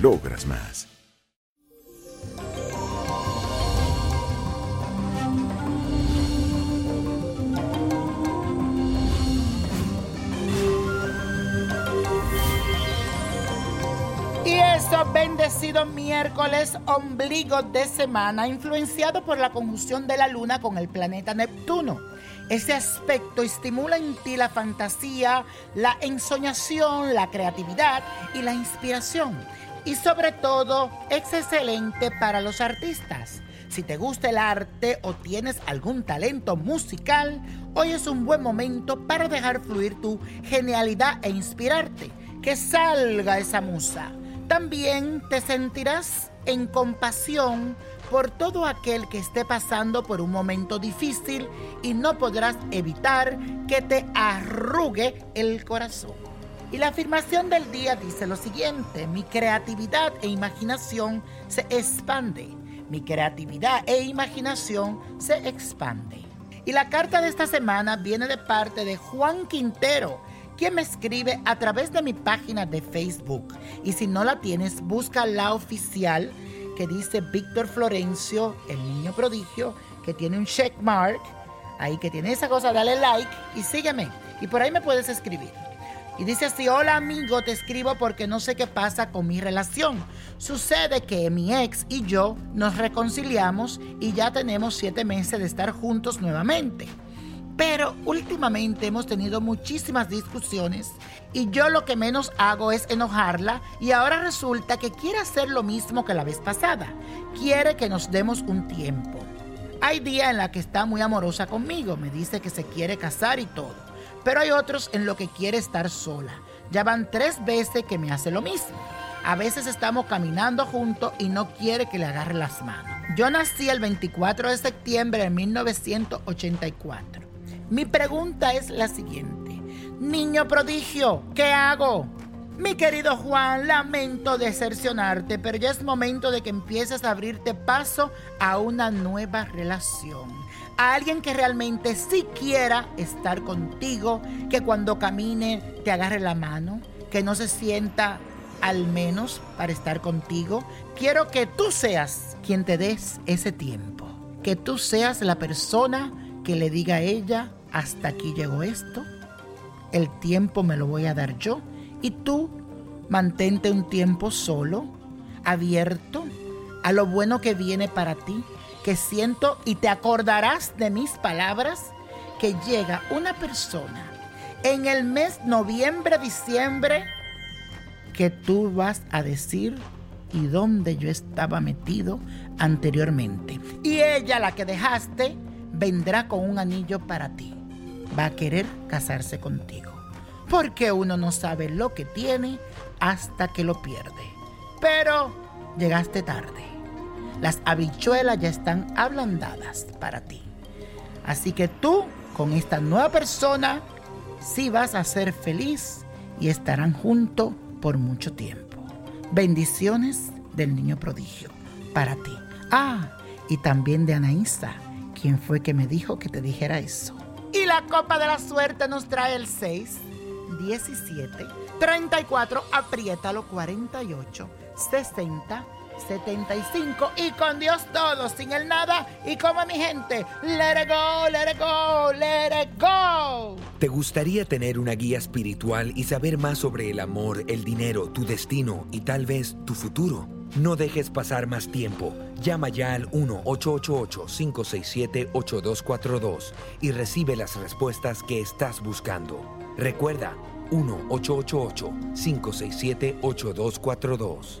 logras más. Y eso, bendecido miércoles, ombligo de semana, influenciado por la conjunción de la luna con el planeta Neptuno. Ese aspecto estimula en ti la fantasía, la ensoñación, la creatividad y la inspiración. Y sobre todo, es excelente para los artistas. Si te gusta el arte o tienes algún talento musical, hoy es un buen momento para dejar fluir tu genialidad e inspirarte. Que salga esa musa. También te sentirás en compasión por todo aquel que esté pasando por un momento difícil y no podrás evitar que te arrugue el corazón. Y la afirmación del día dice lo siguiente, mi creatividad e imaginación se expande. Mi creatividad e imaginación se expande. Y la carta de esta semana viene de parte de Juan Quintero, quien me escribe a través de mi página de Facebook. Y si no la tienes, busca la oficial que dice Víctor Florencio, el niño prodigio, que tiene un check mark, ahí que tiene esa cosa, dale like y sígueme. Y por ahí me puedes escribir. Y dice así, hola amigo, te escribo porque no sé qué pasa con mi relación. Sucede que mi ex y yo nos reconciliamos y ya tenemos siete meses de estar juntos nuevamente. Pero últimamente hemos tenido muchísimas discusiones y yo lo que menos hago es enojarla y ahora resulta que quiere hacer lo mismo que la vez pasada. Quiere que nos demos un tiempo. Hay días en la que está muy amorosa conmigo, me dice que se quiere casar y todo. Pero hay otros en lo que quiere estar sola. Ya van tres veces que me hace lo mismo. A veces estamos caminando juntos y no quiere que le agarre las manos. Yo nací el 24 de septiembre de 1984. Mi pregunta es la siguiente. Niño prodigio, ¿qué hago? Mi querido Juan, lamento decepcionarte, pero ya es momento de que empieces a abrirte paso a una nueva relación. A alguien que realmente sí quiera estar contigo, que cuando camine te agarre la mano, que no se sienta al menos para estar contigo. Quiero que tú seas quien te des ese tiempo, que tú seas la persona que le diga a ella, hasta aquí llegó esto, el tiempo me lo voy a dar yo y tú mantente un tiempo solo, abierto a lo bueno que viene para ti, que siento y te acordarás de mis palabras, que llega una persona en el mes noviembre, diciembre, que tú vas a decir, y dónde yo estaba metido anteriormente. Y ella, la que dejaste, vendrá con un anillo para ti. Va a querer casarse contigo. Porque uno no sabe lo que tiene hasta que lo pierde. Pero llegaste tarde. Las habichuelas ya están ablandadas para ti. Así que tú, con esta nueva persona, sí vas a ser feliz y estarán juntos por mucho tiempo. Bendiciones del niño prodigio para ti. Ah, y también de Anaísa, quien fue que me dijo que te dijera eso. Y la copa de la suerte nos trae el 6, 17, 34, apriétalo 48, 60, 75 y con Dios todo, sin el nada y como mi gente, let it go, let it go, let it go. ¿Te gustaría tener una guía espiritual y saber más sobre el amor, el dinero, tu destino y tal vez tu futuro? No dejes pasar más tiempo. Llama ya al 1-888-567-8242 y recibe las respuestas que estás buscando. Recuerda, 1-888-567-8242.